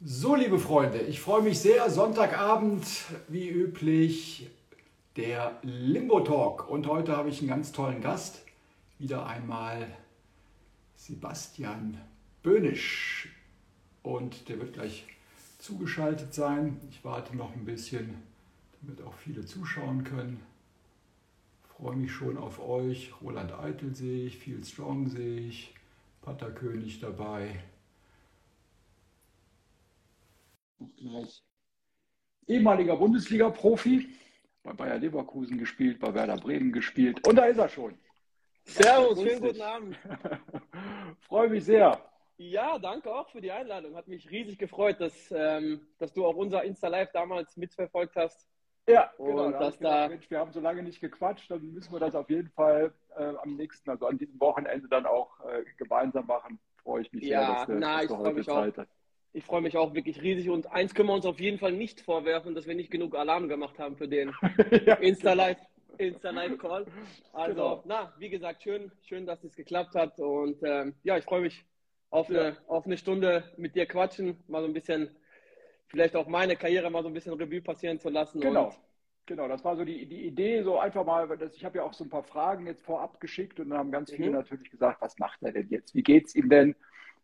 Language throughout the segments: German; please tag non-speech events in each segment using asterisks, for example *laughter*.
So, liebe Freunde, ich freue mich sehr. Sonntagabend, wie üblich, der Limbo Talk. Und heute habe ich einen ganz tollen Gast. Wieder einmal Sebastian Böhnisch. Und der wird gleich zugeschaltet sein. Ich warte noch ein bisschen, damit auch viele zuschauen können. Freue mich schon auf euch. Roland Eitel sehe ich, Viel Strong sehe ich, Patterkönig dabei. Gleich ehemaliger Bundesliga-Profi, bei Bayer Leverkusen gespielt, bei Werder Bremen gespielt. Und da ist er schon. Servus, schönen guten Abend. *laughs* Freue mich sehr. Ja, danke auch für die Einladung. Hat mich riesig gefreut, dass, ähm, dass du auch unser Insta-Live damals mitverfolgt hast. Ja, genau. Und da dass da gedacht, Mensch, wir haben so lange nicht gequatscht, dann müssen wir das auf jeden Fall äh, am nächsten, also an diesem Wochenende dann auch äh, gemeinsam machen. Freue ich mich ja, sehr, dass, na, dass ich freue mich Zeit auch. Hast ich freue mich auch wirklich riesig und eins können wir uns auf jeden Fall nicht vorwerfen, dass wir nicht genug Alarm gemacht haben für den *laughs* ja, Insta-Live. Insta-Live-Call. Also, genau. na, wie gesagt, schön, schön, dass es geklappt hat. Und ähm, ja, ich freue mich auf eine, ja. auf eine Stunde mit dir quatschen, mal so ein bisschen, vielleicht auch meine Karriere mal so ein bisschen Revue passieren zu lassen. Genau. Genau, das war so die, die Idee, so einfach mal, das, ich habe ja auch so ein paar Fragen jetzt vorab geschickt und dann haben ganz viele mhm. natürlich gesagt, was macht er denn jetzt? Wie geht es ihm denn?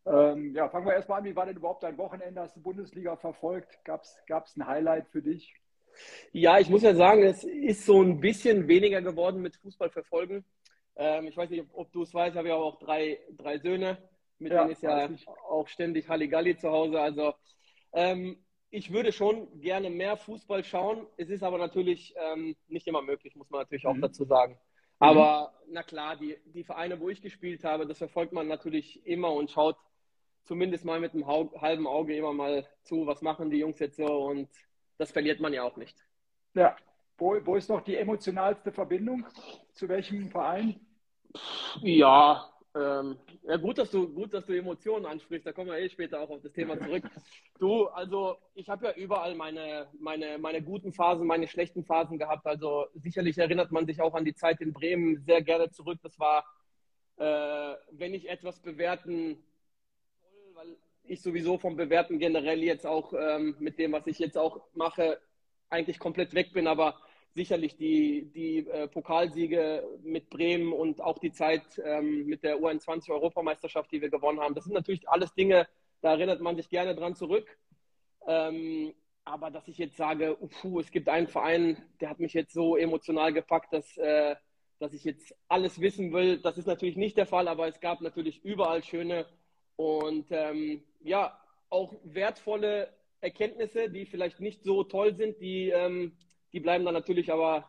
Ähm, ja, fangen wir erstmal an. Wie war denn überhaupt dein Wochenende? Hast du Bundesliga verfolgt? Gab es ein Highlight für dich? Ja, ich muss ja sagen, es ist so ein bisschen weniger geworden mit Fußball verfolgen. Ähm, ich weiß nicht, ob, ob du es weißt, ich habe ja auch drei, drei Söhne, mit ja, denen ist ja auch ständig Halligalli zu Hause. Also ähm, ich würde schon gerne mehr Fußball schauen. Es ist aber natürlich ähm, nicht immer möglich, muss man natürlich auch mhm. dazu sagen. Aber mhm. na klar, die, die Vereine, wo ich gespielt habe, das verfolgt man natürlich immer und schaut zumindest mal mit einem halben Auge immer mal zu, was machen die Jungs jetzt so und das verliert man ja auch nicht. Ja, wo, wo ist noch die emotionalste Verbindung? Zu welchem Verein? Ja, ähm, ja gut, dass du gut, dass du Emotionen ansprichst. Da kommen wir eh später auch auf das Thema zurück. *laughs* Du, also ich habe ja überall meine, meine, meine guten Phasen, meine schlechten Phasen gehabt. Also sicherlich erinnert man sich auch an die Zeit in Bremen sehr gerne zurück. Das war, äh, wenn ich etwas bewerten ich sowieso vom Bewerten generell jetzt auch ähm, mit dem, was ich jetzt auch mache, eigentlich komplett weg bin. Aber sicherlich die, die äh, Pokalsiege mit Bremen und auch die Zeit ähm, mit der U21-Europameisterschaft, die wir gewonnen haben, das sind natürlich alles Dinge, da erinnert man sich gerne dran zurück. Ähm, aber dass ich jetzt sage, puh, es gibt einen Verein, der hat mich jetzt so emotional gepackt, dass, äh, dass ich jetzt alles wissen will, das ist natürlich nicht der Fall, aber es gab natürlich überall schöne und ähm, ja, auch wertvolle Erkenntnisse, die vielleicht nicht so toll sind, die, ähm, die bleiben dann natürlich aber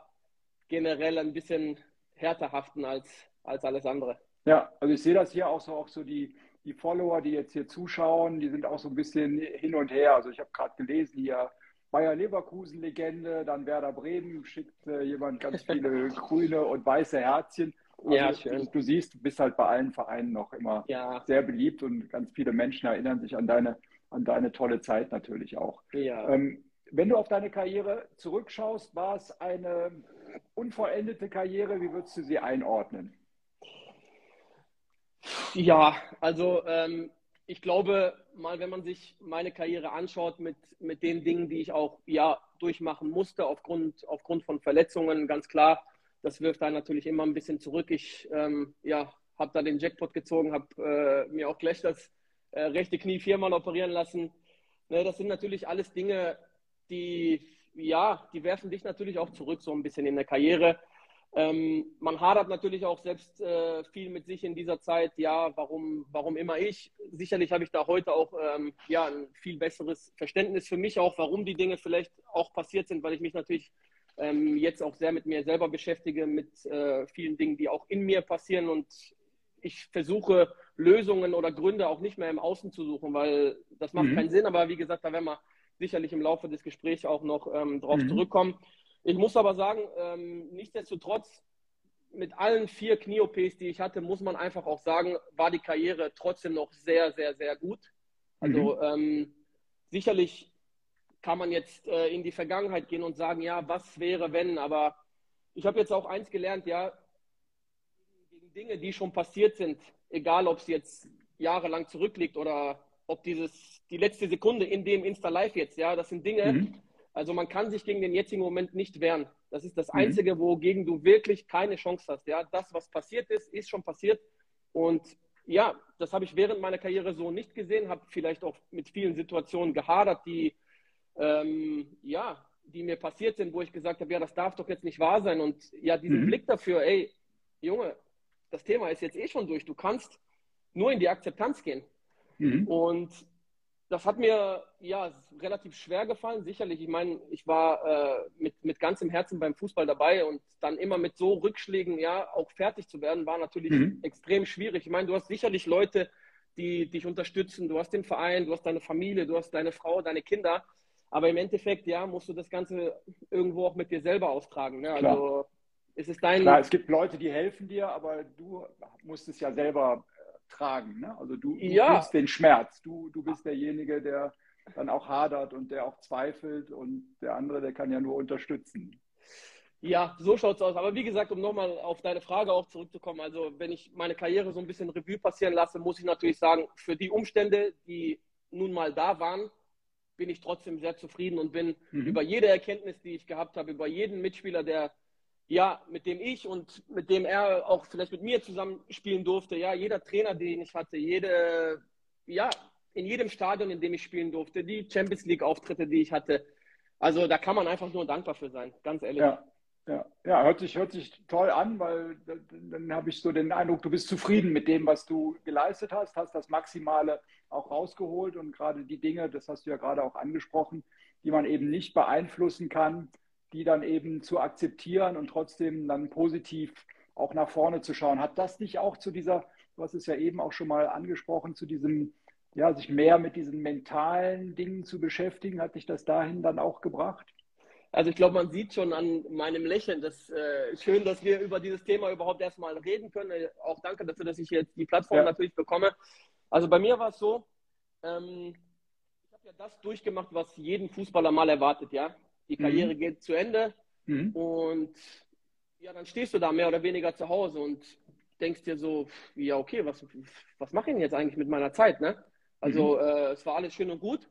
generell ein bisschen härter haften als, als alles andere. Ja, also ich sehe das hier auch so, auch so die, die Follower, die jetzt hier zuschauen, die sind auch so ein bisschen hin und her. Also ich habe gerade gelesen hier, Bayer Leverkusen Legende, dann Werder Bremen schickt äh, jemand ganz *laughs* viele grüne und weiße Herzchen. Also ja, schön. Du siehst, du bist halt bei allen Vereinen noch immer ja. sehr beliebt und ganz viele Menschen erinnern sich an deine, an deine tolle Zeit natürlich auch. Ja. Ähm, wenn du auf deine Karriere zurückschaust, war es eine unvollendete Karriere? Wie würdest du sie einordnen? Ja, also ähm, ich glaube, mal wenn man sich meine Karriere anschaut mit, mit den Dingen, die ich auch ja durchmachen musste aufgrund, aufgrund von Verletzungen, ganz klar, das wirft dann natürlich immer ein bisschen zurück. Ich ähm, ja, habe da den Jackpot gezogen, habe äh, mir auch gleich das äh, rechte Knie viermal operieren lassen. Ne, das sind natürlich alles Dinge, die, ja, die werfen dich natürlich auch zurück so ein bisschen in der Karriere. Ähm, man hadert natürlich auch selbst äh, viel mit sich in dieser Zeit. Ja, warum, warum immer ich? Sicherlich habe ich da heute auch ähm, ja, ein viel besseres Verständnis für mich auch, warum die Dinge vielleicht auch passiert sind, weil ich mich natürlich ähm, jetzt auch sehr mit mir selber beschäftige, mit äh, vielen Dingen, die auch in mir passieren und ich versuche Lösungen oder Gründe auch nicht mehr im Außen zu suchen, weil das macht mhm. keinen Sinn. Aber wie gesagt, da werden wir sicherlich im Laufe des Gesprächs auch noch ähm, drauf mhm. zurückkommen. Ich muss aber sagen, ähm, nichtsdestotrotz, mit allen vier Knie-OPs, die ich hatte, muss man einfach auch sagen, war die Karriere trotzdem noch sehr, sehr, sehr gut. Also mhm. ähm, sicherlich kann man jetzt äh, in die Vergangenheit gehen und sagen, ja, was wäre, wenn, aber ich habe jetzt auch eins gelernt, ja, gegen Dinge, die schon passiert sind, egal ob es jetzt jahrelang zurückliegt oder ob dieses, die letzte Sekunde in dem Insta-Live jetzt, ja, das sind Dinge, mhm. also man kann sich gegen den jetzigen Moment nicht wehren. Das ist das mhm. Einzige, wogegen du wirklich keine Chance hast. Ja, das, was passiert ist, ist schon passiert. Und ja, das habe ich während meiner Karriere so nicht gesehen, habe vielleicht auch mit vielen Situationen gehadert, die, ähm, ja, die mir passiert sind, wo ich gesagt habe, ja, das darf doch jetzt nicht wahr sein. Und ja, diesen mhm. Blick dafür, ey, Junge, das Thema ist jetzt eh schon durch. Du kannst nur in die Akzeptanz gehen. Mhm. Und das hat mir ja relativ schwer gefallen, sicherlich. Ich meine, ich war äh, mit, mit ganzem Herzen beim Fußball dabei und dann immer mit so Rückschlägen ja auch fertig zu werden, war natürlich mhm. extrem schwierig. Ich meine, du hast sicherlich Leute, die dich unterstützen. Du hast den Verein, du hast deine Familie, du hast deine Frau, deine Kinder. Aber im Endeffekt, ja, musst du das Ganze irgendwo auch mit dir selber austragen. Ne? Also es ist dein. Klar, es gibt Leute, die helfen dir, aber du musst es ja selber tragen. Ne? Also du, du ja. fühlst den Schmerz. Du, du bist derjenige, der dann auch hadert und der auch zweifelt und der andere, der kann ja nur unterstützen. Ja, so schaut es aus. Aber wie gesagt, um nochmal auf deine Frage auch zurückzukommen, also wenn ich meine Karriere so ein bisschen Revue passieren lasse, muss ich natürlich sagen, für die Umstände, die nun mal da waren, bin ich trotzdem sehr zufrieden und bin mhm. über jede Erkenntnis, die ich gehabt habe, über jeden Mitspieler, der ja, mit dem ich und mit dem er auch vielleicht mit mir zusammen spielen durfte. Ja, jeder Trainer, den ich hatte, jede, ja, in jedem Stadion, in dem ich spielen durfte, die Champions League-Auftritte, die ich hatte. Also da kann man einfach nur dankbar für sein, ganz ehrlich. Ja, ja, ja hört, sich, hört sich toll an, weil dann habe ich so den Eindruck, du bist zufrieden mit dem, was du geleistet hast, hast das Maximale auch rausgeholt und gerade die Dinge, das hast du ja gerade auch angesprochen, die man eben nicht beeinflussen kann, die dann eben zu akzeptieren und trotzdem dann positiv auch nach vorne zu schauen. Hat das nicht auch zu dieser, du hast es ja eben auch schon mal angesprochen, zu diesem, ja, sich mehr mit diesen mentalen Dingen zu beschäftigen, hat dich das dahin dann auch gebracht? Also ich glaube, man sieht schon an meinem Lächeln, dass äh, schön, dass wir über dieses Thema überhaupt erstmal reden können. Auch danke dafür, dass ich jetzt die Plattform ja. natürlich bekomme. Also bei mir war es so, ähm, ich habe ja das durchgemacht, was jeden Fußballer mal erwartet, ja die Karriere mhm. geht zu Ende mhm. und ja, dann stehst du da mehr oder weniger zu Hause und denkst dir so, ja, okay, was, was mache ich denn jetzt eigentlich mit meiner Zeit? Ne? Also mhm. äh, es war alles schön und gut,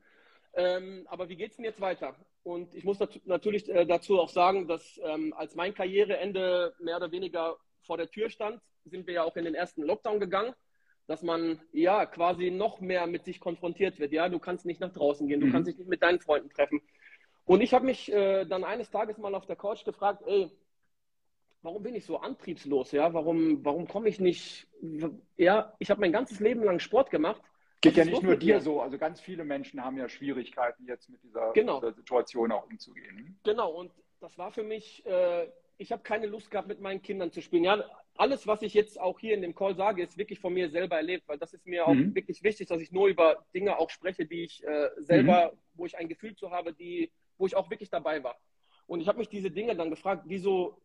ähm, aber wie geht es denn jetzt weiter? Und ich muss dazu, natürlich äh, dazu auch sagen, dass ähm, als mein Karriereende mehr oder weniger vor der Tür stand, sind wir ja auch in den ersten Lockdown gegangen, dass man ja quasi noch mehr mit sich konfrontiert wird. Ja, du kannst nicht nach draußen gehen, du mhm. kannst dich nicht mit deinen Freunden treffen. Und ich habe mich äh, dann eines Tages mal auf der Couch gefragt, ey, warum bin ich so antriebslos? Ja, warum, warum komme ich nicht? Ja, ich habe mein ganzes Leben lang Sport gemacht. Geht ja nicht nur dir so, also ganz viele Menschen haben ja Schwierigkeiten, jetzt mit dieser, genau. dieser Situation auch umzugehen. Genau, und das war für mich, äh, ich habe keine Lust gehabt, mit meinen Kindern zu spielen. Ja, alles, was ich jetzt auch hier in dem Call sage, ist wirklich von mir selber erlebt, weil das ist mir auch mhm. wirklich wichtig, dass ich nur über Dinge auch spreche, die ich äh, selber, mhm. wo ich ein Gefühl zu habe, die wo ich auch wirklich dabei war. Und ich habe mich diese Dinge dann gefragt, wieso,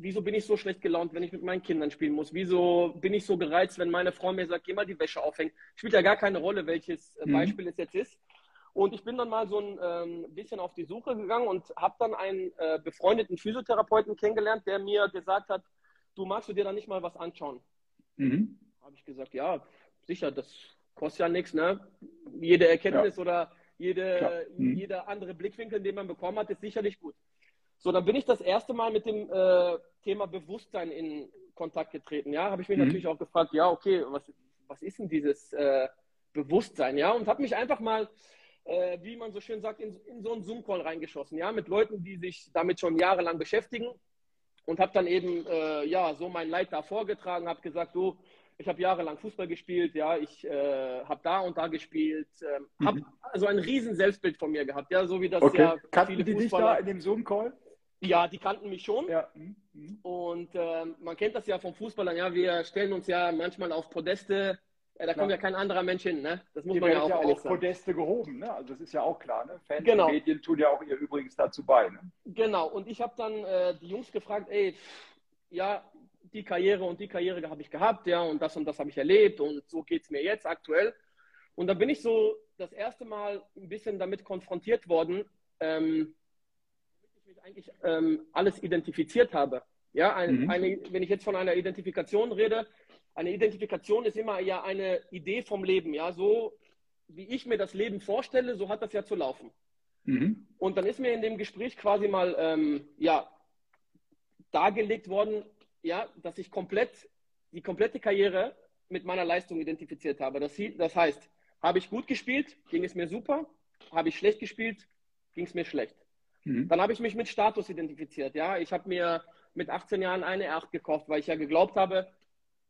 wieso bin ich so schlecht gelaunt, wenn ich mit meinen Kindern spielen muss? Wieso bin ich so gereizt, wenn meine Frau mir sagt, geh mal die Wäsche aufhängen? Spielt ja gar keine Rolle, welches äh, mhm. Beispiel es jetzt ist. Und ich bin dann mal so ein ähm, bisschen auf die Suche gegangen und habe dann einen äh, befreundeten Physiotherapeuten kennengelernt, der mir gesagt hat, du magst du dir da nicht mal was anschauen? Mhm. Habe ich gesagt, ja, sicher, das kostet ja nichts, ne? Jede Erkenntnis ja. oder jede, mhm. Jeder andere Blickwinkel, den man bekommen hat, ist sicherlich gut. So, dann bin ich das erste Mal mit dem äh, Thema Bewusstsein in Kontakt getreten. Ja, habe ich mich mhm. natürlich auch gefragt, ja, okay, was, was ist denn dieses äh, Bewusstsein? Ja, und habe mich einfach mal, äh, wie man so schön sagt, in, in so einen Zoom-Call reingeschossen. Ja, mit Leuten, die sich damit schon jahrelang beschäftigen. Und habe dann eben, äh, ja, so mein Leid da vorgetragen, habe gesagt, du, ich habe jahrelang Fußball gespielt, ja, ich äh, habe da und da gespielt, äh, habe mhm. also ein riesen Selbstbild von mir gehabt, ja, so wie das okay. ja Kannten viele die Fußballer... dich da in dem Zoom-Call? Ja, die kannten mich schon. Ja. Mhm. Und äh, man kennt das ja vom Fußballern, ja, wir stellen uns ja manchmal auf Podeste, ja, da kommt ja. ja kein anderer Mensch hin, ne? Das muss die man ja auch ja auf Podeste gehoben, ne? Also das ist ja auch klar, ne? Fans genau. und Medien tun ja auch ihr Übriges dazu bei, ne? Genau, und ich habe dann äh, die Jungs gefragt, ey, ja, die Karriere und die Karriere habe ich gehabt, ja, und das und das habe ich erlebt und so geht es mir jetzt aktuell. Und da bin ich so das erste Mal ein bisschen damit konfrontiert worden, ähm, eigentlich ähm, alles identifiziert habe. Ja, ein, mhm. eine, wenn ich jetzt von einer Identifikation rede, eine Identifikation ist immer ja eine Idee vom Leben. Ja, so wie ich mir das Leben vorstelle, so hat das ja zu laufen. Mhm. Und dann ist mir in dem Gespräch quasi mal ähm, ja, dargelegt worden, ja, dass ich komplett die komplette Karriere mit meiner Leistung identifiziert habe. Das, das heißt, habe ich gut gespielt, ging es mir super. Habe ich schlecht gespielt, ging es mir schlecht. Mhm. Dann habe ich mich mit Status identifiziert. Ja, ich habe mir mit 18 Jahren eine R8 gekauft, weil ich ja geglaubt habe,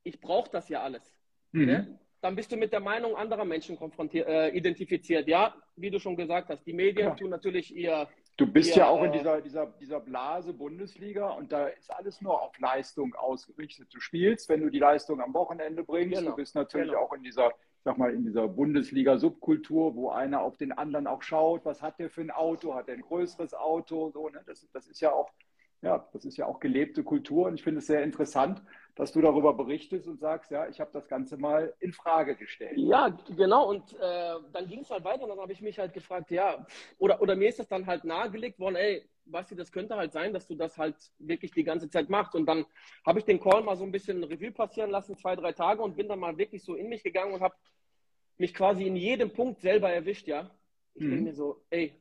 ich brauche das ja alles. Mhm. Ne? Dann bist du mit der Meinung anderer Menschen konfrontiert, äh, identifiziert. Ja, wie du schon gesagt hast, die Medien ja. tun natürlich ihr. Du bist ihr, ja auch in äh, dieser, dieser, dieser Blase Bundesliga und da ist alles nur auf Leistung ausgerichtet. Du spielst, wenn du die Leistung am Wochenende bringst. Genau. Du bist natürlich genau. auch in dieser sag mal, in dieser Bundesliga-Subkultur, wo einer auf den anderen auch schaut, was hat der für ein Auto, hat er ein größeres Auto, so, ne? das, das ist ja auch, ja, das ist ja auch gelebte Kultur und ich finde es sehr interessant, dass du darüber berichtest und sagst, ja, ich habe das Ganze mal in Frage gestellt. Ja, genau. Und äh, dann ging es halt weiter und dann habe ich mich halt gefragt, ja, oder, oder mir ist das dann halt nahegelegt worden, ey, Basti, das könnte halt sein, dass du das halt wirklich die ganze Zeit machst. Und dann habe ich den Call mal so ein bisschen Revue passieren lassen, zwei, drei Tage und bin dann mal wirklich so in mich gegangen und habe mich quasi in jedem Punkt selber erwischt, ja. Ich mhm. denke mir so, ey,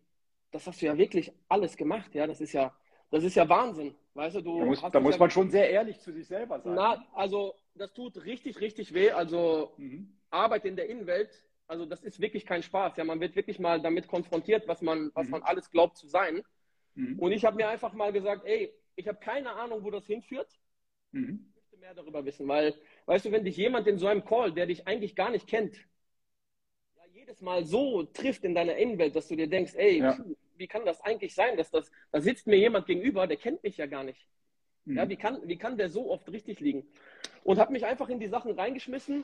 das hast du ja wirklich alles gemacht, ja. Das ist ja, das ist ja Wahnsinn. Weißt du, du da muss, da muss ja, man schon sehr ehrlich zu sich selber sein. Na, also das tut richtig, richtig weh. Also mhm. Arbeit in der Innenwelt, also das ist wirklich kein Spaß. Ja, man wird wirklich mal damit konfrontiert, was man, was mhm. man alles glaubt zu sein. Mhm. Und ich habe mir einfach mal gesagt, ey, ich habe keine Ahnung, wo das hinführt. Mhm. Ich möchte mehr darüber wissen, weil, weißt du, wenn dich jemand in so einem Call, der dich eigentlich gar nicht kennt, ja, jedes Mal so trifft in deiner Innenwelt, dass du dir denkst, ey, ja. wie kann das eigentlich sein, dass das, da sitzt mir jemand gegenüber, der kennt mich ja gar nicht. Mhm. Ja, wie kann, wie kann der so oft richtig liegen? Und habe mich einfach in die Sachen reingeschmissen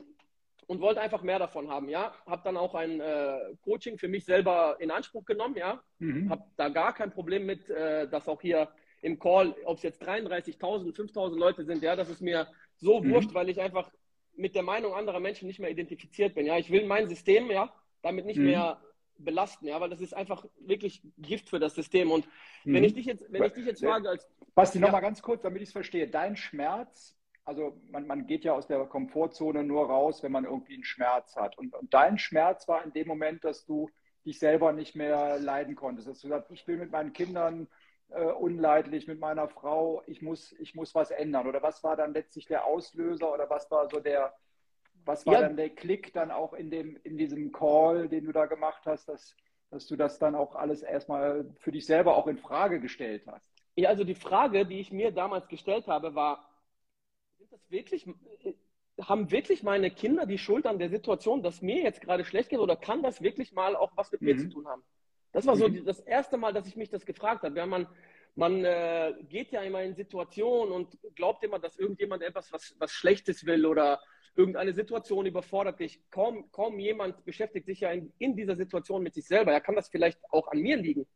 und wollte einfach mehr davon haben. Ja, habe dann auch ein äh, Coaching für mich selber in Anspruch genommen. Ja, mhm. habe da gar kein Problem mit, äh, dass auch hier im Call, ob es jetzt 33.000, 5.000 Leute sind, ja, das ist mir so mhm. wurscht, weil ich einfach mit der Meinung anderer Menschen nicht mehr identifiziert bin. Ja, ich will mein System ja damit nicht mhm. mehr belasten, ja, weil das ist einfach wirklich Gift für das System. Und wenn mhm. ich dich jetzt, wenn ich dich jetzt frage als Basti, ja, noch mal ganz kurz, damit ich es verstehe, dein Schmerz also man, man geht ja aus der Komfortzone nur raus, wenn man irgendwie einen Schmerz hat. Und, und dein Schmerz war in dem Moment, dass du dich selber nicht mehr leiden konntest. Dass du sagst, ich bin mit meinen Kindern äh, unleidlich, mit meiner Frau, ich muss, ich muss was ändern. Oder was war dann letztlich der Auslöser oder was war so der, was war ja. dann der Klick dann auch in dem, in diesem Call, den du da gemacht hast, dass, dass du das dann auch alles erstmal für dich selber auch in Frage gestellt hast? Ja, also die Frage, die ich mir damals gestellt habe, war, das wirklich, haben wirklich meine Kinder die Schuld an der Situation, dass mir jetzt gerade schlecht geht oder kann das wirklich mal auch was mit mhm. mir zu tun haben? Das war so mhm. das erste Mal, dass ich mich das gefragt habe. Ja, man man äh, geht ja immer in Situationen und glaubt immer, dass irgendjemand etwas was, was Schlechtes will oder irgendeine Situation überfordert dich. Kaum, kaum jemand beschäftigt sich ja in, in dieser Situation mit sich selber. Ja, kann das vielleicht auch an mir liegen?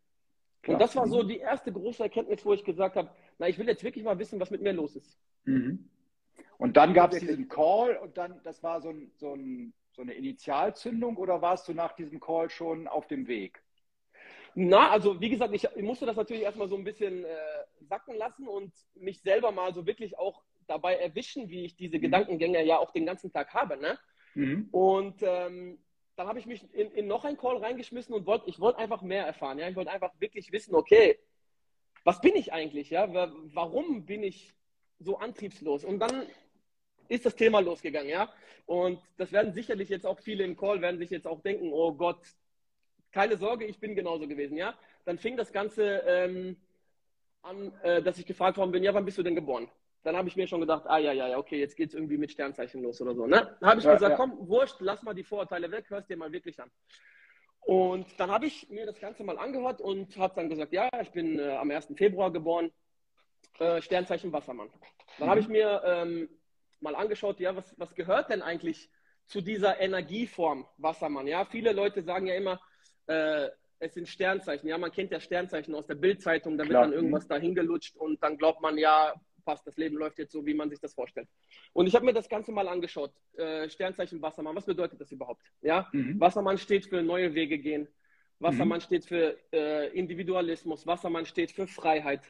Klar. Und das war so die erste große Erkenntnis, wo ich gesagt habe, na, ich will jetzt wirklich mal wissen, was mit mir los ist. Mhm. Und dann gab es diesen Call und dann, das war so, ein, so, ein, so, eine Initialzündung oder warst du nach diesem Call schon auf dem Weg? Na, also wie gesagt, ich, ich musste das natürlich erstmal so ein bisschen äh, sacken lassen und mich selber mal so wirklich auch dabei erwischen, wie ich diese mhm. Gedankengänge ja auch den ganzen Tag habe. Ne? Mhm. Und ähm, dann habe ich mich in, in, noch einen Call reingeschmissen und wollte, ich wollte einfach mehr erfahren. Ja? Ich wollte einfach wirklich wissen, okay, was bin ich eigentlich? Ja? Warum bin ich so antriebslos? Und dann ist das Thema losgegangen, ja. Und das werden sicherlich jetzt auch viele im Call, werden sich jetzt auch denken, oh Gott, keine Sorge, ich bin genauso gewesen, ja. Dann fing das Ganze ähm, an, äh, dass ich gefragt worden bin, ja, wann bist du denn geboren? Dann habe ich mir schon gedacht, ah ja, ja, ja, okay, jetzt geht es irgendwie mit Sternzeichen los oder so. Ne? Dann habe ich ja, gesagt, ja. komm, wurscht, lass mal die Vorurteile weg, hörst dir mal wirklich an. Und dann habe ich mir das Ganze mal angehört und habe dann gesagt, ja, ich bin äh, am 1. Februar geboren, äh, Sternzeichen Wassermann. Dann mhm. habe ich mir ähm, mal angeschaut, ja, was, was gehört denn eigentlich zu dieser Energieform Wassermann? Ja, viele Leute sagen ja immer, äh, es sind Sternzeichen. Ja, man kennt ja Sternzeichen aus der Bildzeitung, da wird dann irgendwas mhm. dahin gelutscht und dann glaubt man, ja, passt, das Leben läuft jetzt so, wie man sich das vorstellt. Und ich habe mir das Ganze mal angeschaut. Äh, Sternzeichen Wassermann, was bedeutet das überhaupt? Ja, mhm. Wassermann steht für neue Wege gehen. Wassermann mhm. steht für äh, Individualismus. Wassermann steht für Freiheit.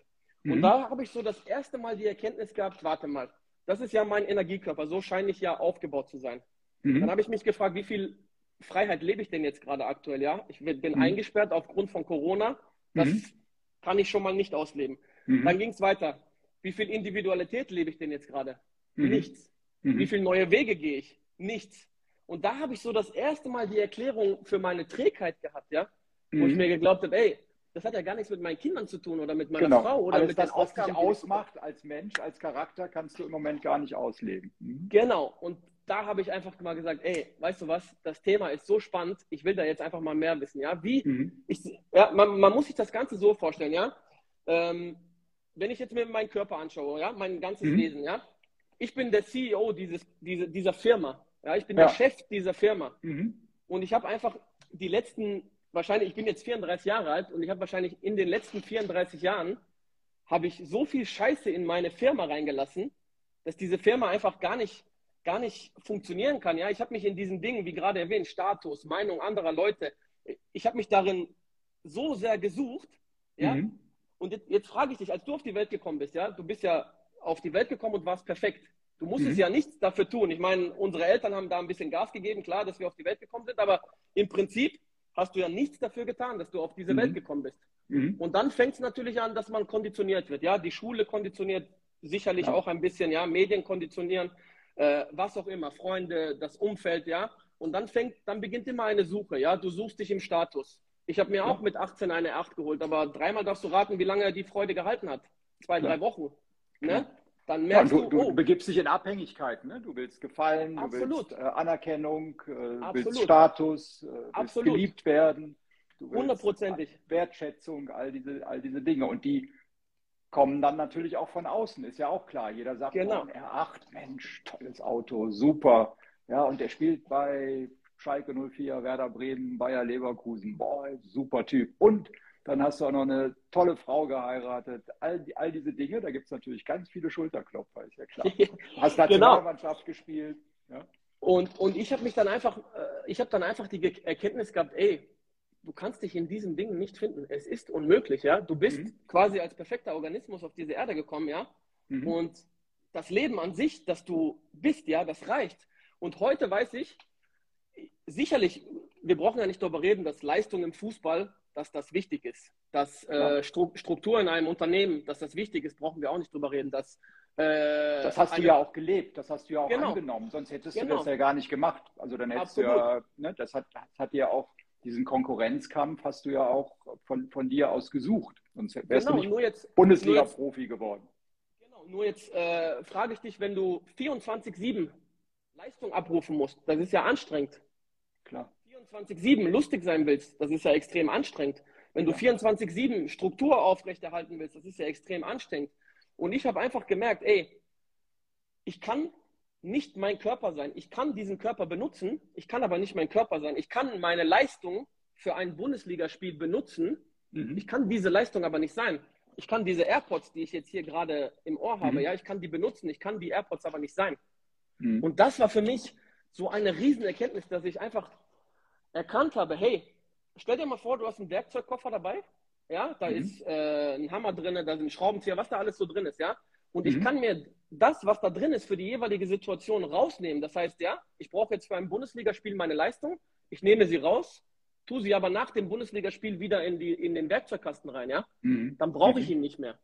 Mhm. Und da habe ich so das erste Mal die Erkenntnis gehabt, warte mal, das ist ja mein Energiekörper, so scheine ich ja aufgebaut zu sein. Mhm. Dann habe ich mich gefragt, wie viel Freiheit lebe ich denn jetzt gerade aktuell, ja? Ich bin Mhm. eingesperrt aufgrund von Corona. Das Mhm. kann ich schon mal nicht ausleben. Mhm. Dann ging es weiter. Wie viel Individualität lebe ich denn jetzt gerade? Mhm. Nichts. Mhm. Wie viele neue Wege gehe ich? Nichts. Und da habe ich so das erste Mal die Erklärung für meine Trägheit gehabt, ja? Wo ich mir geglaubt habe, ey, das hat ja gar nichts mit meinen Kindern zu tun oder mit meiner Genau. Frau oder Alles mit das, den was dich Aufgaben. ausmacht als Mensch, als Charakter, kannst du im Moment gar nicht ausleben. Mhm. Genau. Und da habe ich einfach mal gesagt, ey, weißt du was, das Thema ist so spannend, ich will da jetzt einfach mal mehr wissen, ja? Wie, Mhm. ich, ja, man, man muss sich das Ganze so vorstellen, ja? Ähm, wenn ich jetzt mir meinen Körper anschaue, ja, mein ganzes Mhm. Wesen, ja? Ich bin der CEO dieses, diese, dieser Firma, ja? Ich bin Ja. der Chef dieser Firma. Mhm. Und ich habe einfach die letzten, wahrscheinlich, ich bin jetzt 34 Jahre alt und ich habe wahrscheinlich in den letzten 34 Jahren, habe ich so viel Scheiße in meine Firma reingelassen, dass diese Firma einfach gar nicht, gar nicht funktionieren kann. Ja, ich habe mich in diesen Dingen, wie gerade erwähnt, Status, Meinung anderer Leute, ich habe mich darin so sehr gesucht. Ja, Mhm. und jetzt, jetzt frage ich dich, als du auf die Welt gekommen bist, ja, du bist ja auf die Welt gekommen und warst perfekt. Du musstest Mhm. ja nichts dafür tun. Ich meine, unsere Eltern haben da ein bisschen Gas gegeben, klar, dass wir auf die Welt gekommen sind, aber im Prinzip hast du ja nichts dafür getan, dass du auf diese Mhm. Welt gekommen bist. Mhm. Und dann fängt es natürlich an, dass man konditioniert wird. Ja, die Schule konditioniert sicherlich Ja. auch ein bisschen, ja, Medien konditionieren, äh, was auch immer, Freunde, das Umfeld, ja. Und dann fängt, dann beginnt immer eine Suche, ja. Du suchst dich im Status. Ich habe mir Ja. auch mit 18 eine 8 geholt, aber dreimal darfst du raten, wie lange er die Freude gehalten hat. Zwei, Ja. drei Wochen. Ne? Ja. Dann Ja, merkst du, du, du oh, begibst dich in Abhängigkeit. Ne? Du willst gefallen, du Absolut. willst äh, Anerkennung, äh, willst. Status, äh, willst Absolut. geliebt werden. Du willst hundertprozentig. Wertschätzung, all diese, all diese Dinge. Und die kommen dann natürlich auch von außen, ist ja auch klar. Jeder sagt, Genau. oh, R8, Mensch, tolles Auto, super. Ja, und der spielt bei Schalke 04, Werder Bremen, Bayer Leverkusen. Boah, super Typ. Und dann hast du auch noch eine tolle Frau geheiratet. All, die, all diese Dinge, da gibt es natürlich ganz viele Schulterklopfer, ist ja klar. *laughs* Hast Genau. Nationalmannschaft gespielt. Ja. Und, und ich habe mich dann einfach, äh, ich habe dann einfach die Erkenntnis gehabt, ey, du kannst dich in diesen Dingen nicht finden. Es ist unmöglich, ja. Du bist Mhm. quasi als perfekter Organismus auf diese Erde gekommen, ja. Mhm. Und das Leben an sich, das du bist, ja, das reicht. Und heute weiß ich, sicherlich, wir brauchen ja nicht darüber reden, dass Leistung im Fußball, dass das wichtig ist. Dass äh, Stru Struktur in einem Unternehmen, dass das wichtig ist, brauchen wir auch nicht drüber reden. Dass, äh, Das hast du ja auch gelebt, das hast du ja auch Genau. angenommen, sonst hättest du Genau. das ja gar nicht gemacht. Also dann hättest Absolut. du ja, ne, das hat, das hat dir auch, diesen Konkurrenzkampf hast du ja auch von, von dir aus gesucht. Sonst wärst Genau, du nicht Bundesliga-Profi geworden. Genau, nur jetzt äh, frage ich dich, wenn du 24-7 Leistung abrufen musst, das ist ja anstrengend. Klar. 24-7 lustig sein willst, das ist ja extrem anstrengend. Wenn du Ja. 24-7 Struktur aufrechterhalten willst, das ist ja extrem anstrengend. Und ich habe einfach gemerkt, ey, ich kann nicht mein Körper sein. Ich kann diesen Körper benutzen, ich kann aber nicht mein Körper sein. Ich kann meine Leistung für ein Bundesligaspiel benutzen, Mhm. ich kann diese Leistung aber nicht sein. Ich kann diese AirPods, die ich jetzt hier gerade im Ohr habe, Mhm. ja, ich kann die benutzen, ich kann die AirPods aber nicht sein. Mhm. Und das war für mich so eine Riesenerkenntnis, dass ich einfach erkannt habe, hey, stell dir mal vor, du hast einen Werkzeugkoffer dabei, ja, da Mhm. ist äh, ein Hammer drin, da sind Schraubenzieher, was da alles so drin ist, ja. Und ich Mhm. kann mir das, was da drin ist, für die jeweilige Situation rausnehmen. Das heißt, ja, ich brauche jetzt für ein Bundesligaspiel meine Leistung, ich nehme sie raus, tue sie aber nach dem Bundesligaspiel wieder in, die, in den Werkzeugkasten rein, ja. Mhm. Dann brauche ich Mhm. ihn nicht mehr.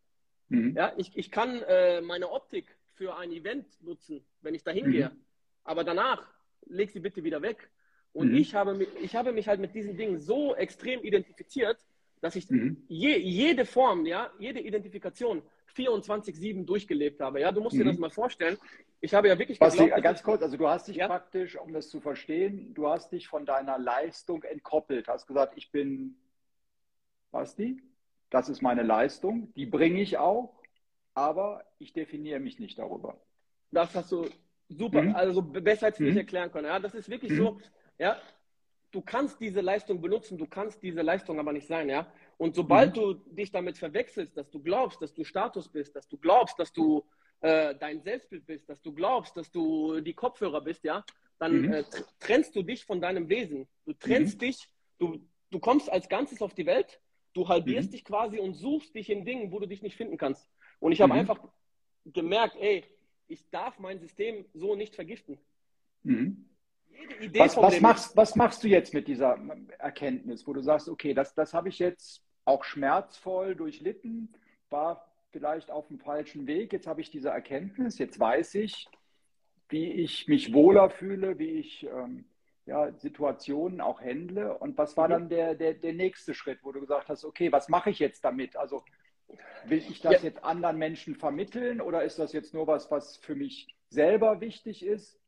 Mhm. Ja, ich, ich kann äh, meine Optik für ein Event nutzen, wenn ich da hingehe. Mhm. Aber danach leg sie bitte wieder weg. Und Mhm. ich, habe, mi- ich habe mich halt mit diesen Dingen so extrem identifiziert, dass ich Mhm. je, jede Form, ja, jede Identifikation 24-7 durchgelebt habe. Ja, du musst dir Mhm. das mal vorstellen. Ich habe ja wirklich Basti, geglaubt, ganz kurz, also du hast dich Ja. praktisch, um das zu verstehen, du hast dich von deiner Leistung entkoppelt. Hast gesagt, ich bin Basti, das ist meine Leistung, die bringe ich auch, aber ich definiere mich nicht darüber. Das hast du super, Mhm. also be- besser als ich nicht Mhm. erklären können. Ja, das ist wirklich Mhm. so, ja, du kannst diese Leistung benutzen, du kannst diese Leistung aber nicht sein, ja. Und sobald Mhm. du dich damit verwechselst, dass du glaubst, dass du Status bist, dass du glaubst, dass du äh, dein Selbstbild bist, dass du glaubst, dass du die Kopfhörer bist, ja, dann Mhm. äh, tr- trennst du dich von deinem Wesen. Du trennst dich, du, du kommst als Ganzes auf die Welt, du halbierst Mhm. dich quasi und suchst dich in Dingen, wo du dich nicht finden kannst. Und ich habe Mhm. einfach gemerkt, ey, ich darf mein System so nicht vergiften. Mhm. Was, was, machst, was machst du jetzt mit dieser Erkenntnis, wo du sagst, okay, das, das habe ich jetzt auch schmerzvoll durchlitten, war vielleicht auf dem falschen Weg, jetzt habe ich diese Erkenntnis, jetzt weiß ich, wie ich mich wohler fühle, wie ich ähm, ja, Situationen auch handle. Und was war mhm. dann der, der, der nächste Schritt, wo du gesagt hast, okay, was mache ich jetzt damit? Also will ich das ja. jetzt anderen Menschen vermitteln oder ist das jetzt nur was, was für mich selber wichtig ist?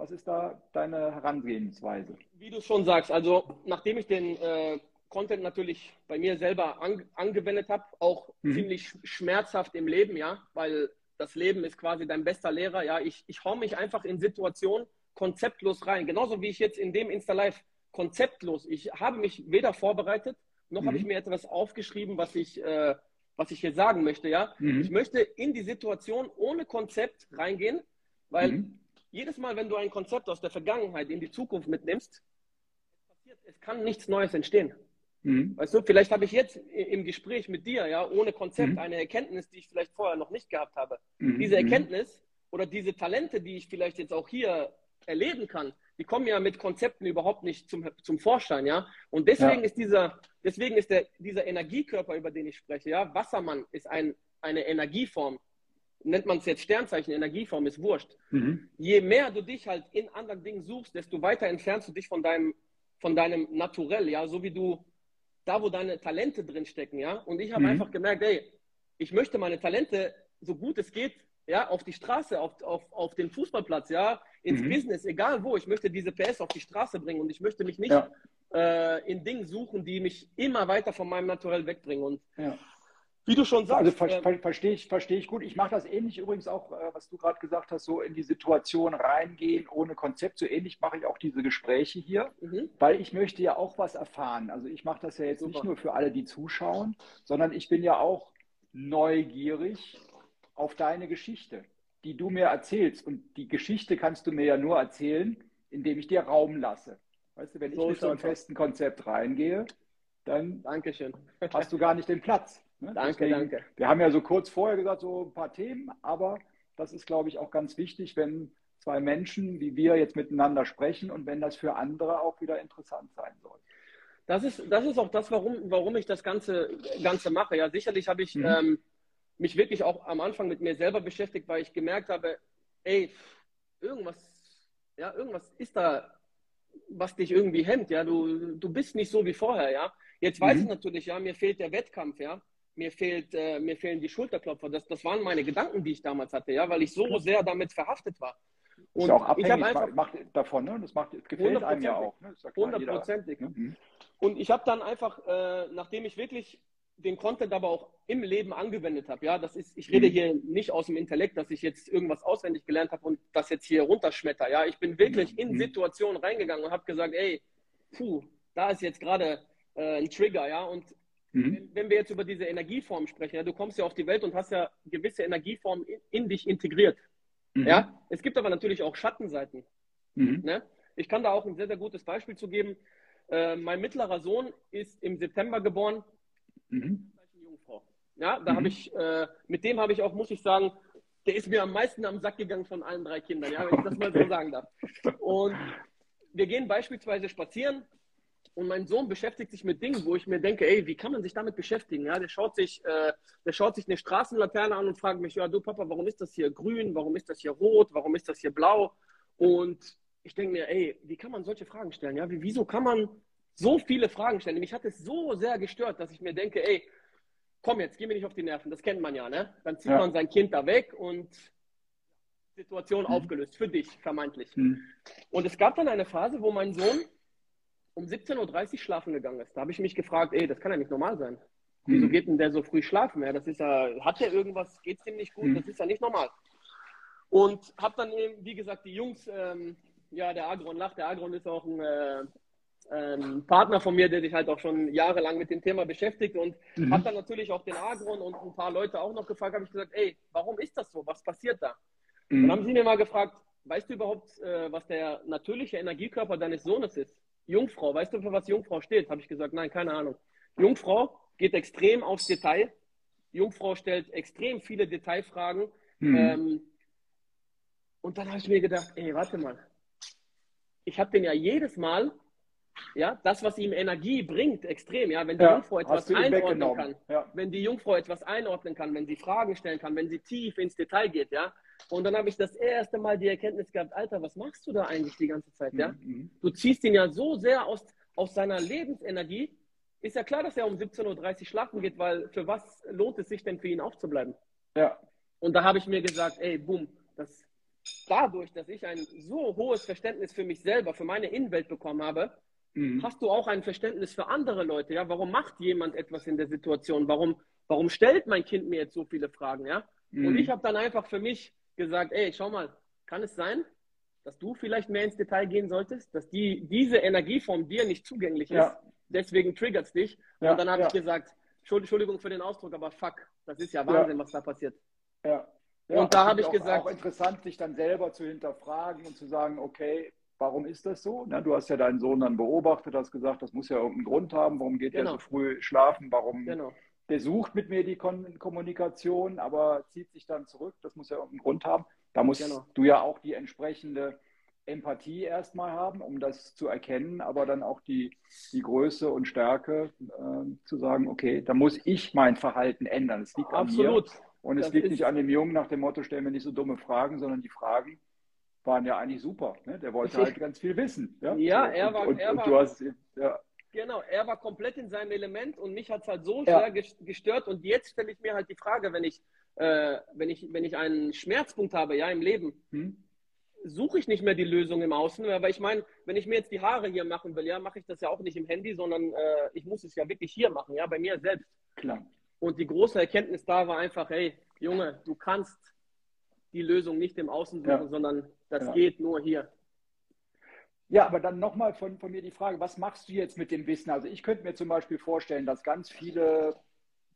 Was ist da deine Herangehensweise? Wie du schon sagst, also nachdem ich den äh, Content natürlich bei mir selber an, angewendet habe, auch mhm. ziemlich schmerzhaft im Leben, ja, weil das Leben ist quasi dein bester Lehrer, ja. Ich, ich hau mich einfach in Situationen konzeptlos rein. Genauso wie ich jetzt in dem Insta-Live konzeptlos. Ich habe mich weder vorbereitet, noch mhm. habe ich mir etwas aufgeschrieben, was ich, äh, was ich hier sagen möchte, ja. Mhm. Ich möchte in die Situation ohne Konzept reingehen, weil mhm. Jedes Mal, wenn du ein Konzept aus der Vergangenheit in die Zukunft mitnimmst, es kann nichts Neues entstehen. Mhm. Weißt du, vielleicht habe ich jetzt im Gespräch mit dir, ja, ohne Konzept mhm. eine Erkenntnis, die ich vielleicht vorher noch nicht gehabt habe. Mhm. Diese mhm. Erkenntnis oder diese Talente, die ich vielleicht jetzt auch hier erleben kann, die kommen ja mit Konzepten überhaupt nicht zum, zum Vorschein, ja. Und deswegen ja. ist dieser, deswegen ist der, dieser Energiekörper, über den ich spreche, ja, Wassermann ist ein, eine Energieform. Nennt man es jetzt Sternzeichen, Energieform, ist wurscht. Mhm. Je mehr du dich halt in anderen Dingen suchst, desto weiter entfernst du dich von deinem, von deinem Naturell, ja, so wie du da, wo deine Talente drin stecken, ja. Und ich habe mhm. einfach gemerkt, ey, ich möchte meine Talente so gut es geht, ja, auf die Straße, auf, auf, auf den Fußballplatz, ja, ins mhm. Business, egal wo. Ich möchte diese PS auf die Straße bringen und ich möchte mich nicht ja. äh, in Dingen suchen, die mich immer weiter von meinem Naturell wegbringen. Und ja. Wie du schon sagst. Also ver äh, ver verstehe ich, versteh ich gut. Ich mache das ähnlich übrigens auch, äh, was du gerade gesagt hast, so in die Situation reingehen ohne Konzept. So ähnlich mache ich auch diese Gespräche hier, mhm. weil ich möchte ja auch was erfahren. Also ich mache das ja jetzt Super. nicht nur für alle, die zuschauen, sondern ich bin ja auch neugierig auf deine Geschichte, die du mir erzählst. Und die Geschichte kannst du mir ja nur erzählen, indem ich dir Raum lasse. Weißt du, wenn so ich mit so einem festen Konzept reingehe, dann Dankeschön. hast du gar nicht den Platz. Ne? Danke, Deswegen, danke. Wir haben ja so kurz vorher gesagt, so ein paar Themen, aber das ist, glaube ich, auch ganz wichtig, wenn zwei Menschen wie wir jetzt miteinander sprechen und wenn das für andere auch wieder interessant sein soll. Das ist, das ist auch das, warum, warum ich das Ganze, Ganze mache. Ja, sicherlich habe ich mhm. ähm, mich wirklich auch am Anfang mit mir selber beschäftigt, weil ich gemerkt habe, ey, irgendwas, ja, irgendwas ist da, was dich irgendwie hemmt, ja, du, du bist nicht so wie vorher, ja. Jetzt weiß mhm. ich natürlich, ja, mir fehlt der Wettkampf, ja mir, fehlt, äh, mir fehlen die Schulterklopfer. Das, das waren meine Gedanken, die ich damals hatte, ja, weil ich so sehr damit verhaftet war. Und ist auch abhängig ich einfach, macht davon, ne? Das macht, gefällt einem ja auch. Ne? Hundertprozentig. Ne? Mhm. Und ich habe dann einfach, äh, nachdem ich wirklich den Content aber auch im Leben angewendet habe, ja, das ist, ich rede mhm. hier nicht aus dem Intellekt, dass ich jetzt irgendwas auswendig gelernt habe und das jetzt hier runterschmetter, ja, ich bin wirklich in mhm. Situationen reingegangen und habe gesagt, ey, puh, da ist jetzt gerade äh, ein Trigger, ja, und Mhm. Wenn, wir jetzt über diese Energieform sprechen, ja, du kommst ja auf die Welt und hast ja gewisse Energieformen in, in dich integriert. Mhm. Ja? Es gibt aber natürlich auch Schattenseiten. Mhm. Ne? Ich kann da auch ein sehr, sehr gutes Beispiel zu geben. Äh, mein mittlerer Sohn ist im September geboren. Mhm. Jungfrau. Ja, da habe mhm. ich, äh, mit dem habe ich auch, muss ich sagen, der ist mir am meisten am Sack gegangen von allen drei Kindern, ja, wenn ich das mal so sagen darf. Und wir gehen beispielsweise spazieren und mein Sohn beschäftigt sich mit Dingen, wo ich mir denke, ey, wie kann man sich damit beschäftigen? Ja, der schaut sich, äh, der schaut sich eine Straßenlaterne an und fragt mich, ja, du Papa, warum ist das hier grün? Warum ist das hier rot? Warum ist das hier blau? Und ich denke mir, ey, wie kann man solche Fragen stellen? Ja, wie, wieso kann man so viele Fragen stellen? Mich hat es so sehr gestört, dass ich mir denke, ey, komm jetzt, geh mir nicht auf die Nerven. Das kennt man ja, ne? Dann zieht ja. man sein Kind da weg und Situation mhm. aufgelöst, für dich vermeintlich. Mhm. Und es gab dann eine Phase, wo mein Sohn um 17.30 Uhr schlafen gegangen ist. Da habe ich mich gefragt, ey, das kann ja nicht normal sein. Wieso hm. geht denn der so früh schlafen? Ja, das ist ja, hat der irgendwas, geht es dem nicht gut? Hm. Das ist ja nicht normal. Und habe dann eben, wie gesagt, die Jungs, ähm, ja, der Agron lacht, der Agron ist auch ein äh, ähm, Partner von mir, der sich halt auch schon jahrelang mit dem Thema beschäftigt und mhm. habe dann natürlich auch den Agron und ein paar Leute auch noch gefragt, habe ich gesagt, ey, warum ist das so? Was passiert da? Mhm. Dann haben sie mir mal gefragt, weißt du überhaupt, äh, was der natürliche Energiekörper deines Sohnes ist? Jungfrau, weißt du, für was Jungfrau steht? Habe ich gesagt, nein, keine Ahnung. Jungfrau geht extrem aufs Detail. Jungfrau stellt extrem viele Detailfragen. Mhm. Ähm, und dann habe ich mir gedacht, ey, warte mal. ich habe den ja jedes Mal, ja, das, was ihm Energie bringt, extrem, ja, wenn die ja, Jungfrau etwas einordnen kann, ja. wenn die Jungfrau etwas einordnen kann, wenn sie Fragen stellen kann, wenn sie tief ins Detail geht, ja, und dann habe ich das erste Mal die Erkenntnis gehabt, Alter, was machst du da eigentlich die ganze Zeit, ja? Mhm. Du ziehst ihn ja so sehr aus, aus seiner Lebensenergie, ist ja klar, dass er um 17.30 Uhr schlafen geht, weil für was lohnt es sich denn für ihn aufzubleiben? Ja. Und da habe ich mir gesagt, ey, boom, das, dadurch, dass ich ein so hohes Verständnis für mich selber, für meine Innenwelt bekommen habe, mhm. hast du auch ein Verständnis für andere Leute, ja? Warum macht jemand etwas in der Situation? Warum, warum stellt mein Kind mir jetzt so viele Fragen, ja? Mhm. Und ich habe dann einfach für mich gesagt, ey, schau mal, kann es sein, dass du vielleicht mehr ins Detail gehen solltest, dass die, diese Energieform dir nicht zugänglich ist, ja. deswegen triggert es dich. Ja, und dann habe ja. ich gesagt, Entschuldigung für den Ausdruck, aber fuck, das ist ja Wahnsinn, was da passiert. Ja. und da habe ich auch, gesagt. auch interessant, sich dann selber zu hinterfragen und zu sagen, okay, warum ist das so? Na, du hast ja deinen Sohn dann beobachtet, hast gesagt, das muss ja irgendeinen Grund haben, warum geht genau. er so früh schlafen, warum genau der sucht mit mir die Kommunikation, aber zieht sich dann zurück. Das muss ja irgendeinen Grund haben. Da musst genau. du ja auch die entsprechende Empathie erstmal haben, um das zu erkennen, aber dann auch die, die Größe und Stärke äh, zu sagen, okay, da muss ich mein Verhalten ändern. Es liegt Absolut. an mir. Und es das liegt nicht an dem Jungen nach dem Motto, stell mir nicht so dumme Fragen, sondern die Fragen waren ja eigentlich super. Ne? Der wollte halt ganz viel wissen. Ja, ja so, er war, und, er und, war, du hast, ja, Genau, er war komplett in seinem Element und mich hat es halt so ja. sehr gestört. Und jetzt stelle ich mir halt die Frage, wenn ich, äh, wenn ich, wenn ich einen Schmerzpunkt habe, ja, im Leben, hm. suche ich nicht mehr die Lösung im Außen. Aber ich meine, wenn ich mir jetzt die Haare hier machen will, ja, mache ich das ja auch nicht im Handy, sondern äh, ich muss es ja wirklich hier machen, ja, bei mir selbst. Klar. Und die große Erkenntnis da war einfach, hey, Junge, du kannst die Lösung nicht im Außen suchen, ja. sondern das ja. geht nur hier. Ja, aber dann nochmal von, von mir die Frage, was machst du jetzt mit dem Wissen? Also ich könnte mir zum Beispiel vorstellen, dass ganz viele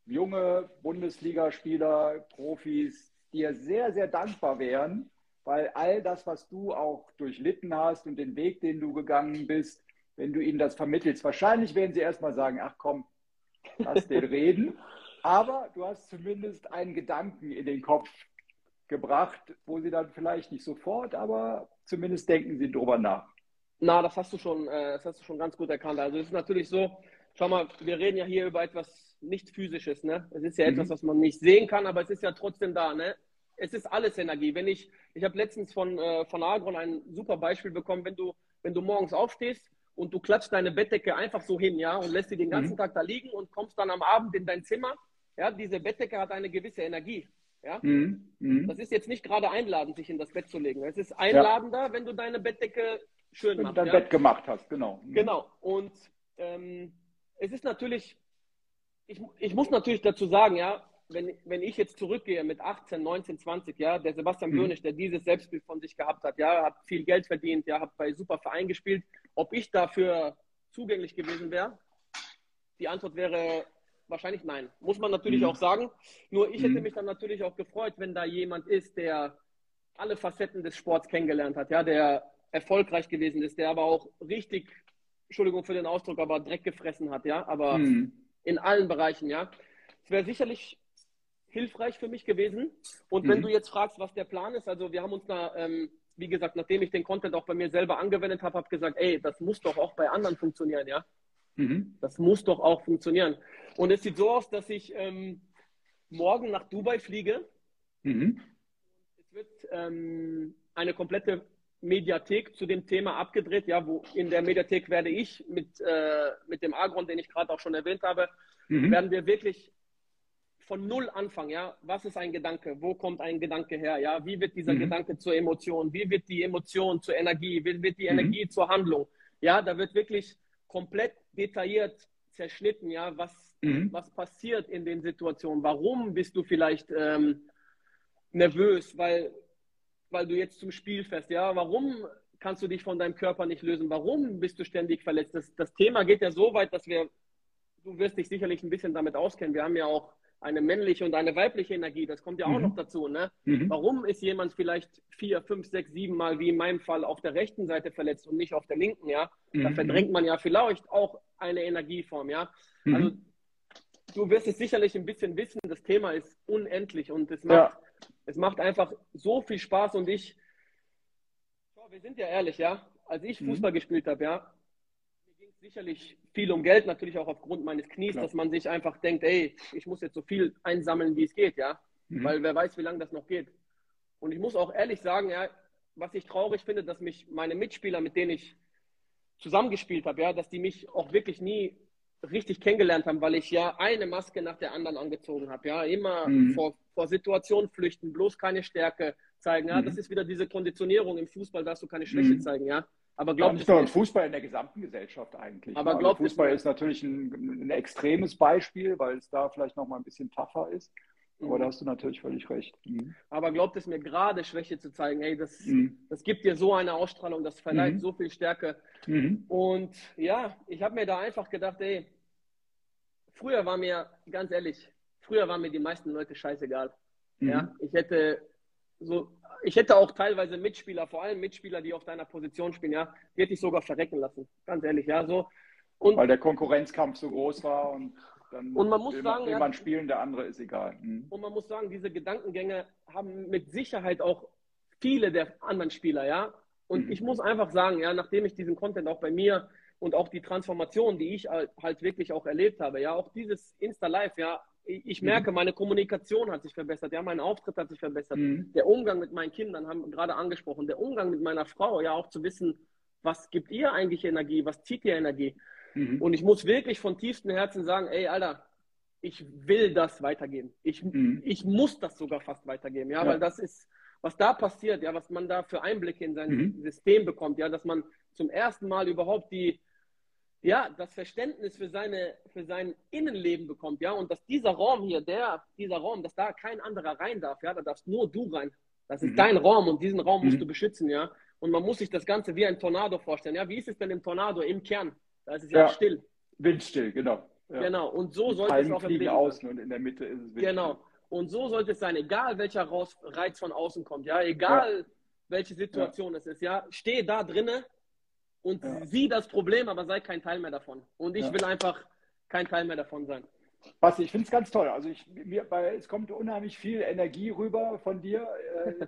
junge Bundesligaspieler, Profis dir sehr, sehr dankbar wären, weil all das, was du auch durchlitten hast und den Weg, den du gegangen bist, wenn du ihnen das vermittelst, wahrscheinlich werden sie erstmal sagen, ach komm, lass den reden. Aber du hast zumindest einen Gedanken in den Kopf gebracht, wo sie dann vielleicht nicht sofort, aber zumindest denken sie drüber nach. Na, das hast du schon, äh, das hast du schon ganz gut erkannt. Also es ist natürlich so, schau mal, wir reden ja hier über etwas nicht physisches, ne? Es ist ja mhm. etwas, was man nicht sehen kann, aber es ist ja trotzdem da, ne? Es ist alles Energie. Wenn ich, ich habe letztens von, äh, von Agron ein super Beispiel bekommen, wenn du, wenn du morgens aufstehst und du klatscht deine Bettdecke einfach so hin, ja, und lässt sie den ganzen mhm. Tag da liegen und kommst dann am Abend in dein Zimmer, ja, diese Bettdecke hat eine gewisse Energie. Ja? Mhm. Mhm. Das ist jetzt nicht gerade einladend, sich in das Bett zu legen. Es ist einladender, ja. wenn du deine Bettdecke schön machst. dein ja? Bett gemacht hast, genau. Mhm. Genau. Und ähm, es ist natürlich, ich, ich muss natürlich dazu sagen, ja, wenn, wenn ich jetzt zurückgehe mit 18, 19, 20, ja, der Sebastian mhm. Böhnisch, der dieses Selbstbild von sich gehabt hat, ja, hat viel Geld verdient, ja, hat bei super Verein gespielt, ob ich dafür zugänglich gewesen wäre, die Antwort wäre wahrscheinlich nein. Muss man natürlich mhm. auch sagen. Nur ich hätte mhm. mich dann natürlich auch gefreut, wenn da jemand ist, der alle Facetten des Sports kennengelernt hat, ja, der erfolgreich gewesen ist, der aber auch richtig, Entschuldigung für den Ausdruck, aber Dreck gefressen hat, ja, aber mhm. in allen Bereichen, ja. Es wäre sicherlich hilfreich für mich gewesen. Und mhm. wenn du jetzt fragst, was der Plan ist, also wir haben uns da, ähm, wie gesagt, nachdem ich den Content auch bei mir selber angewendet habe, habe gesagt, ey, das muss doch auch bei anderen funktionieren, ja. Mhm. Das muss doch auch funktionieren. Und es sieht so aus, dass ich ähm, morgen nach Dubai fliege. Mhm. Es wird ähm, eine komplette Mediathek zu dem Thema abgedreht. Ja, wo in der Mediathek werde ich mit, äh, mit dem Agron, den ich gerade auch schon erwähnt habe, mhm. werden wir wirklich von null anfangen. Ja, was ist ein Gedanke? Wo kommt ein Gedanke her? Ja, wie wird dieser mhm. Gedanke zur Emotion? Wie wird die Emotion zur Energie? Wie wird die mhm. Energie zur Handlung? Ja, da wird wirklich komplett detailliert zerschnitten. Ja, was, mhm. was passiert in den Situationen? Warum bist du vielleicht ähm, nervös? Weil weil du jetzt zum Spiel fährst. Ja, warum kannst du dich von deinem Körper nicht lösen? Warum bist du ständig verletzt? Das, das Thema geht ja so weit, dass wir, du wirst dich sicherlich ein bisschen damit auskennen. Wir haben ja auch eine männliche und eine weibliche Energie. Das kommt ja auch mhm. noch dazu. Ne? Mhm. Warum ist jemand vielleicht vier, fünf, sechs, sieben Mal, wie in meinem Fall, auf der rechten Seite verletzt und nicht auf der linken? Ja, mhm. da verdrängt man ja vielleicht auch eine Energieform. Ja, mhm. also du wirst es sicherlich ein bisschen wissen. Das Thema ist unendlich und es macht ja es macht einfach so viel Spaß und ich, wir sind ja ehrlich, ja. als ich mhm. Fußball gespielt habe, ja, mir ging es sicherlich viel um Geld, natürlich auch aufgrund meines Knies, Klar. dass man sich einfach denkt, ey, ich muss jetzt so viel einsammeln, wie es geht, ja. Mhm. Weil wer weiß, wie lange das noch geht. Und ich muss auch ehrlich sagen, ja, was ich traurig finde, dass mich meine Mitspieler, mit denen ich zusammengespielt habe, ja, dass die mich auch wirklich nie richtig kennengelernt haben, weil ich ja eine Maske nach der anderen angezogen habe. Ja, immer mhm. vor, vor Situationen flüchten, bloß keine Stärke zeigen. Ja, mhm. das ist wieder diese Konditionierung im Fußball, darfst du keine Schwäche mhm. zeigen. Ja, aber glaubt ja, nicht nur im Fußball, in der gesamten Gesellschaft eigentlich. Aber glaubt also Fußball ist natürlich ein, ein, extremes Beispiel, weil es da vielleicht noch mal ein bisschen tougher ist. Aber da mhm. hast du natürlich völlig recht. Mhm. Aber glaubt es mir gerade, Schwäche zu zeigen, ey, das, mhm. das gibt dir so eine Ausstrahlung, das verleiht mhm. so viel Stärke. Mhm. Und ja, ich habe mir da einfach gedacht, ey, früher war mir, ganz ehrlich, früher waren mir die meisten Leute scheißegal. Mhm. Ja, ich hätte so, ich hätte auch teilweise Mitspieler, vor allem Mitspieler, die auf deiner Position spielen, ja, die hätte ich sogar verrecken lassen. Ganz ehrlich, ja, so. Und, Weil der Konkurrenzkampf so groß war und dann und man muss will sagen, will man spielen, der andere ist egal. Mhm. Und man muss sagen, diese Gedankengänge haben mit Sicherheit auch viele der anderen Spieler, ja. Und mhm. ich muss einfach sagen, ja, nachdem ich diesen Content auch bei mir und auch die Transformation, die ich halt wirklich auch erlebt habe, ja, auch dieses Insta-Live, ja, ich mhm. merke, meine Kommunikation hat sich verbessert, ja, mein Auftritt hat sich verbessert, mhm. der Umgang mit meinen Kindern haben wir gerade angesprochen, der Umgang mit meiner Frau, ja, auch zu wissen, was gibt ihr eigentlich Energie, was zieht ihr Energie? Mhm. Und ich muss wirklich von tiefstem Herzen sagen, ey, Alter, ich will das weitergeben. Ich, mhm. ich muss das sogar fast weitergeben, ja, ja, weil das ist, was da passiert, ja, was man da für Einblicke in sein mhm. System bekommt, ja, dass man zum ersten Mal überhaupt die, ja, das Verständnis für seine, für sein Innenleben bekommt, ja, und dass dieser Raum hier, der, dieser Raum, dass da kein anderer rein darf, ja, da darfst nur du rein. Das ist mhm. dein Raum und diesen Raum musst mhm. du beschützen, ja. Und man muss sich das Ganze wie ein Tornado vorstellen. Ja, wie ist es denn im Tornado im Kern? Da ist es ja, ja still. Windstill, genau. Ja. Genau. Und so sollte Palmen es auch im Leben außen und in der Mitte ist es windstill. Genau. Und so sollte es sein, egal welcher Reiz von außen kommt, ja, egal ja. welche Situation es ist, ja, steh da drinnen und ja. sieh das Problem, aber sei kein Teil mehr davon. Und ich ja. will einfach kein Teil mehr davon sein. Basti, ich finde es ganz toll. Also ich, mir, bei, es kommt unheimlich viel Energie rüber von dir. Äh, äh,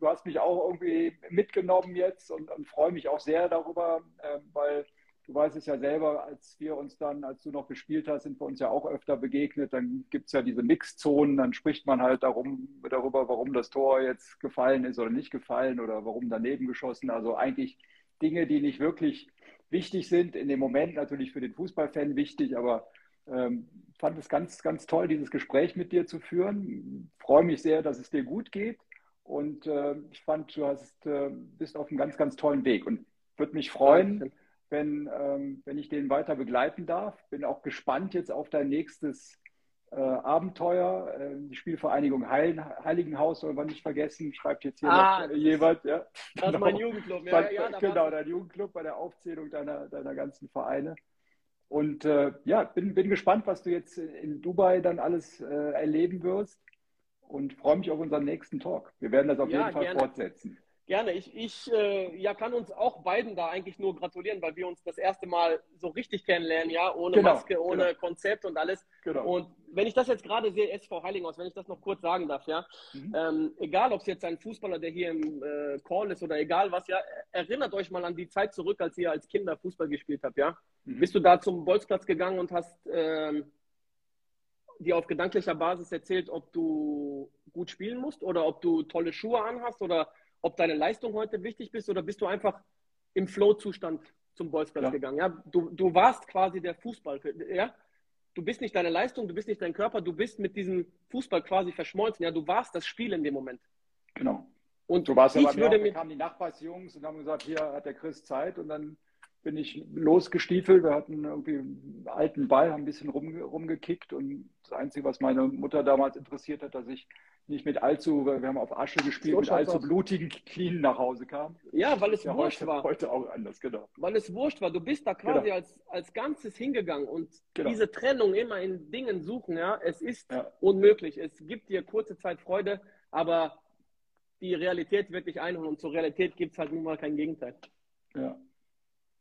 du hast mich auch irgendwie mitgenommen jetzt und, und freue mich auch sehr darüber, äh, weil du weißt es ja selber, als wir uns dann, als du noch gespielt hast, sind wir uns ja auch öfter begegnet. Dann gibt es ja diese Mixzonen, dann spricht man halt darum, darüber, warum das Tor jetzt gefallen ist oder nicht gefallen oder warum daneben geschossen. Also eigentlich Dinge, die nicht wirklich wichtig sind. In dem Moment natürlich für den Fußballfan wichtig, aber ähm, fand es ganz, ganz toll, dieses Gespräch mit dir zu führen. Freue mich sehr, dass es dir gut geht. Und äh, ich fand, du hast, äh, bist auf einem ganz, ganz tollen Weg und würde mich freuen, wenn, ähm, wenn ich den weiter begleiten darf. Bin auch gespannt jetzt auf dein nächstes äh, Abenteuer. Äh, die Spielvereinigung Heil, Heiligenhaus soll man nicht vergessen, schreibt jetzt hier ah, noch, jemand. Ja. Das genau. ist mein Jugendclub. Ja, bei, ja, genau, dein Jugendclub bei der Aufzählung deiner, deiner ganzen Vereine. Und äh, ja, bin, bin gespannt, was du jetzt in Dubai dann alles äh, erleben wirst und freue mich auf unseren nächsten Talk. Wir werden das auf ja, jeden Fall gerne. fortsetzen. Gerne. Ich, ich äh, ja, kann uns auch beiden da eigentlich nur gratulieren, weil wir uns das erste Mal so richtig kennenlernen, ja, ohne genau, Maske, ohne genau. Konzept und alles. Genau. Und wenn ich das jetzt gerade sehe, SV Heilinghaus, wenn ich das noch kurz sagen darf, ja, mhm. ähm, egal ob es jetzt ein Fußballer, der hier im äh, Call ist oder egal was, ja, erinnert euch mal an die Zeit zurück, als ihr als Kinder Fußball gespielt habt, ja. Mhm. Bist du da zum Bolzplatz gegangen und hast ähm, dir auf gedanklicher Basis erzählt, ob du gut spielen musst oder ob du tolle Schuhe anhast oder ob deine Leistung heute wichtig ist oder bist du einfach im Flow-Zustand zum Bolzplatz ja. gegangen. Ja? Du, du warst quasi der Fußball. Ja? Du bist nicht deine Leistung, du bist nicht dein Körper, du bist mit diesem Fußball quasi verschmolzen. Ja? Du warst das Spiel in dem Moment. Genau. Und so war es ja bei mir kamen die Nachbarsjungs und haben gesagt, hier hat der Chris Zeit und dann bin ich losgestiefelt. Wir hatten irgendwie einen alten Ball, haben ein bisschen rum, rumgekickt und das Einzige, was meine Mutter damals interessiert hat, dass ich nicht mit allzu, wir haben auf Asche gespielt, so mit allzu aus. blutigen Knien nach Hause kam. Ja, weil es ja wurscht heute, war. Heute auch anders, genau. Weil es wurscht war. Du bist da quasi genau. als, als Ganzes hingegangen und genau. diese Trennung immer in Dingen suchen, ja, es ist ja. unmöglich. Es gibt dir kurze Zeit Freude, aber die Realität wird dich einholen und zur Realität gibt es halt nun mal kein Gegenteil. Ja.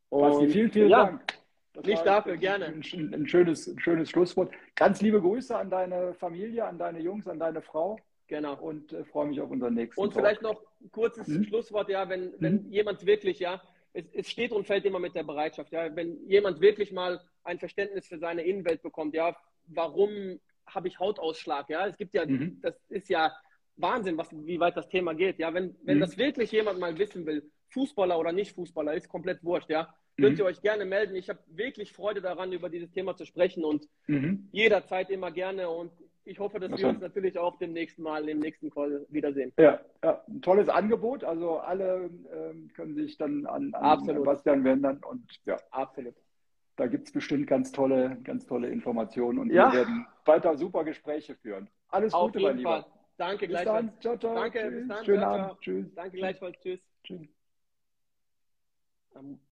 Und, vielen, vielen ja. Dank. Das Nicht dafür, gerne. Ein, ein, schönes, ein schönes Schlusswort. Ganz liebe Grüße an deine Familie, an deine Jungs, an deine Frau. Genau. Und äh, freue mich auf unseren nächsten Und Talk. vielleicht noch ein kurzes hm? Schlusswort, ja, wenn, wenn hm? jemand wirklich, ja, es, es, steht und fällt immer mit der Bereitschaft. Ja? Wenn jemand wirklich mal ein Verständnis für seine Innenwelt bekommt, ja, warum habe ich Hautausschlag? Ja, es gibt ja, mhm. das ist ja Wahnsinn, was, wie weit das Thema geht. Ja, wenn, wenn mhm. das wirklich jemand mal wissen will, Fußballer oder nicht Fußballer, ist komplett wurscht, ja. Mhm. Könnt ihr euch gerne melden. Ich habe wirklich Freude daran, über dieses Thema zu sprechen und mhm. jederzeit immer gerne. Und ich hoffe, dass das wir uns natürlich auch demnächst mal im nächsten Call wiedersehen. Ja, ja ein tolles Angebot. Also alle ähm, können sich dann an, an Bastian wenden und ja. Absolut. Da gibt es bestimmt ganz tolle, ganz tolle Informationen und ja. wir werden weiter super Gespräche führen. Alles Auf Gute, mein Lieber. Fall. Danke bis gleichfalls. Dann. Ciao, ciao. Danke, Tschüss. bis dann. Schönen ciao, Abend. Ciao. Tschüss. Danke gleichfalls. Tschüss. Tschüss. Um,